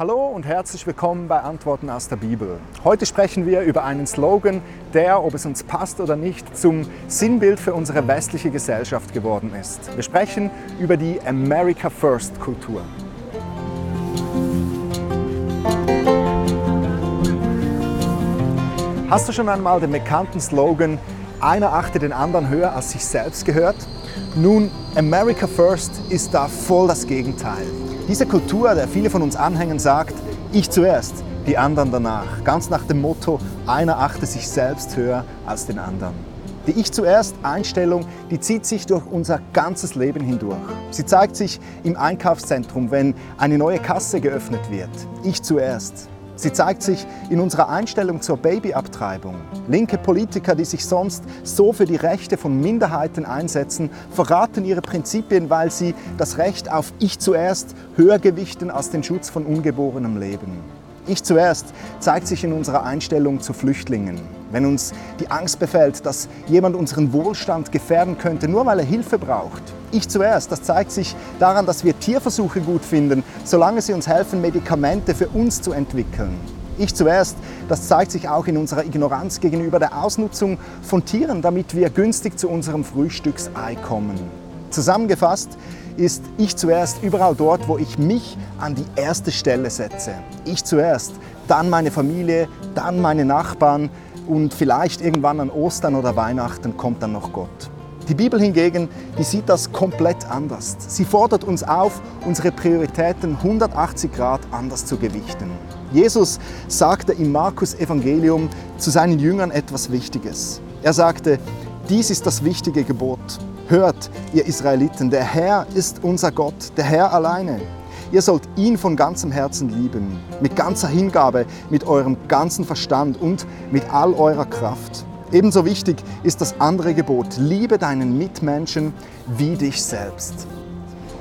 Hallo und herzlich willkommen bei Antworten aus der Bibel. Heute sprechen wir über einen Slogan, der, ob es uns passt oder nicht, zum Sinnbild für unsere westliche Gesellschaft geworden ist. Wir sprechen über die America First Kultur. Hast du schon einmal den bekannten Slogan Einer achte den anderen höher als sich selbst gehört? Nun, America First ist da voll das Gegenteil. Diese Kultur, der viele von uns anhängen, sagt, ich zuerst, die anderen danach. Ganz nach dem Motto, einer achte sich selbst höher als den anderen. Die Ich zuerst Einstellung, die zieht sich durch unser ganzes Leben hindurch. Sie zeigt sich im Einkaufszentrum, wenn eine neue Kasse geöffnet wird. Ich zuerst. Sie zeigt sich in unserer Einstellung zur Babyabtreibung. Linke Politiker, die sich sonst so für die Rechte von Minderheiten einsetzen, verraten ihre Prinzipien, weil sie das Recht auf Ich zuerst höher gewichten als den Schutz von ungeborenem Leben. Ich zuerst zeigt sich in unserer Einstellung zu Flüchtlingen. Wenn uns die Angst befällt, dass jemand unseren Wohlstand gefährden könnte, nur weil er Hilfe braucht. Ich zuerst, das zeigt sich daran, dass wir Tierversuche gut finden, solange sie uns helfen, Medikamente für uns zu entwickeln. Ich zuerst, das zeigt sich auch in unserer Ignoranz gegenüber der Ausnutzung von Tieren, damit wir günstig zu unserem Frühstücksei kommen. Zusammengefasst ist ich zuerst überall dort, wo ich mich an die erste Stelle setze. Ich zuerst, dann meine Familie, dann meine Nachbarn und vielleicht irgendwann an Ostern oder Weihnachten kommt dann noch Gott. Die Bibel hingegen, die sieht das komplett anders. Sie fordert uns auf, unsere Prioritäten 180 Grad anders zu gewichten. Jesus sagte im Markus Evangelium zu seinen Jüngern etwas Wichtiges. Er sagte, dies ist das wichtige Gebot. Hört, ihr Israeliten, der Herr ist unser Gott, der Herr alleine. Ihr sollt ihn von ganzem Herzen lieben, mit ganzer Hingabe, mit eurem ganzen Verstand und mit all eurer Kraft. Ebenso wichtig ist das andere Gebot, liebe deinen Mitmenschen wie dich selbst.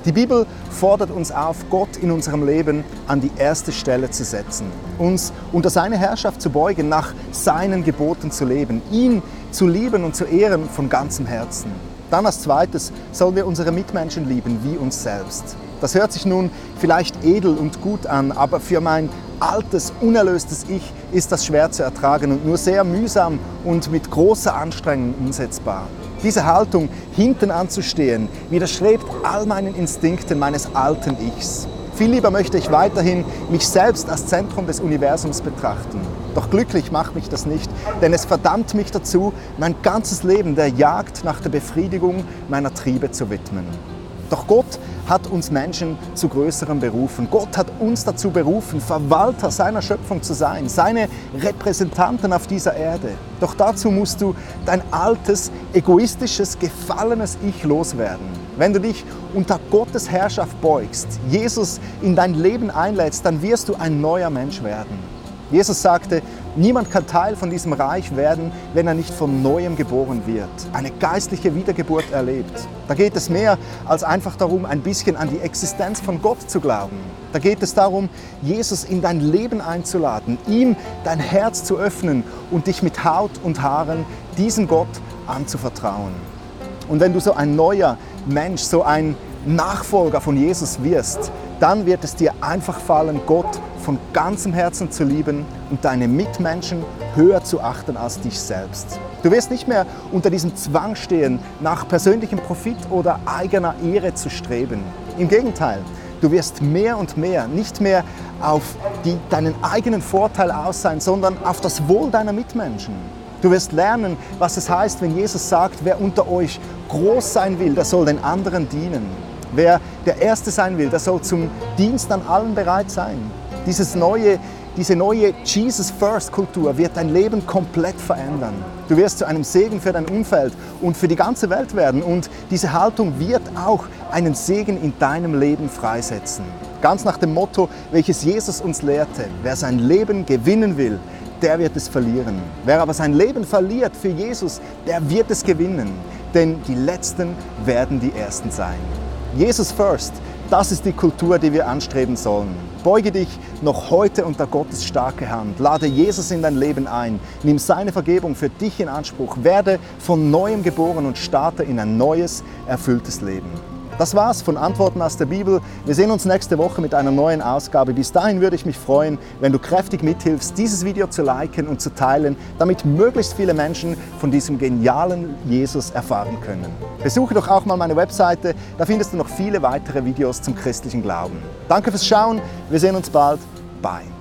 Die Bibel fordert uns auf, Gott in unserem Leben an die erste Stelle zu setzen, uns unter seine Herrschaft zu beugen, nach seinen Geboten zu leben, ihn zu lieben und zu ehren von ganzem Herzen. Dann als zweites sollen wir unsere Mitmenschen lieben wie uns selbst. Das hört sich nun vielleicht edel und gut an, aber für mein altes, unerlöstes Ich ist das schwer zu ertragen und nur sehr mühsam und mit großer Anstrengung umsetzbar. Diese Haltung, hinten anzustehen, widerstrebt all meinen Instinkten meines alten Ichs. Viel lieber möchte ich weiterhin mich selbst als Zentrum des Universums betrachten. Doch glücklich macht mich das nicht, denn es verdammt mich dazu, mein ganzes Leben der Jagd nach der Befriedigung meiner Triebe zu widmen. Doch Gott hat uns Menschen zu größeren berufen. Gott hat uns dazu berufen, Verwalter seiner Schöpfung zu sein, seine Repräsentanten auf dieser Erde. Doch dazu musst du dein altes, egoistisches, gefallenes Ich loswerden. Wenn du dich unter Gottes Herrschaft beugst, Jesus in dein Leben einlädst, dann wirst du ein neuer Mensch werden. Jesus sagte, niemand kann Teil von diesem Reich werden, wenn er nicht von neuem geboren wird, eine geistliche Wiedergeburt erlebt. Da geht es mehr als einfach darum, ein bisschen an die Existenz von Gott zu glauben. Da geht es darum, Jesus in dein Leben einzuladen, ihm dein Herz zu öffnen und dich mit Haut und Haaren diesem Gott anzuvertrauen. Und wenn du so ein neuer Mensch, so ein Nachfolger von Jesus wirst, dann wird es dir einfach fallen, Gott von ganzem Herzen zu lieben und deine Mitmenschen höher zu achten als dich selbst. Du wirst nicht mehr unter diesem Zwang stehen, nach persönlichem Profit oder eigener Ehre zu streben. Im Gegenteil, du wirst mehr und mehr nicht mehr auf die, deinen eigenen Vorteil aus sein, sondern auf das Wohl deiner Mitmenschen. Du wirst lernen, was es heißt, wenn Jesus sagt, wer unter euch groß sein will, der soll den anderen dienen. Wer der Erste sein will, der soll zum Dienst an allen bereit sein. Dieses neue, diese neue Jesus First Kultur wird dein Leben komplett verändern. Du wirst zu einem Segen für dein Umfeld und für die ganze Welt werden und diese Haltung wird auch einen Segen in deinem Leben freisetzen. Ganz nach dem Motto, welches Jesus uns lehrte, wer sein Leben gewinnen will, der wird es verlieren. Wer aber sein Leben verliert für Jesus, der wird es gewinnen. Denn die Letzten werden die Ersten sein. Jesus First, das ist die Kultur, die wir anstreben sollen. Beuge dich noch heute unter Gottes starke Hand. Lade Jesus in dein Leben ein. Nimm seine Vergebung für dich in Anspruch. Werde von neuem geboren und starte in ein neues, erfülltes Leben. Das war's von Antworten aus der Bibel. Wir sehen uns nächste Woche mit einer neuen Ausgabe. Bis dahin würde ich mich freuen, wenn du kräftig mithilfst, dieses Video zu liken und zu teilen, damit möglichst viele Menschen von diesem genialen Jesus erfahren können. Besuche doch auch mal meine Webseite, da findest du noch viele weitere Videos zum christlichen Glauben. Danke fürs Schauen, wir sehen uns bald. Bye.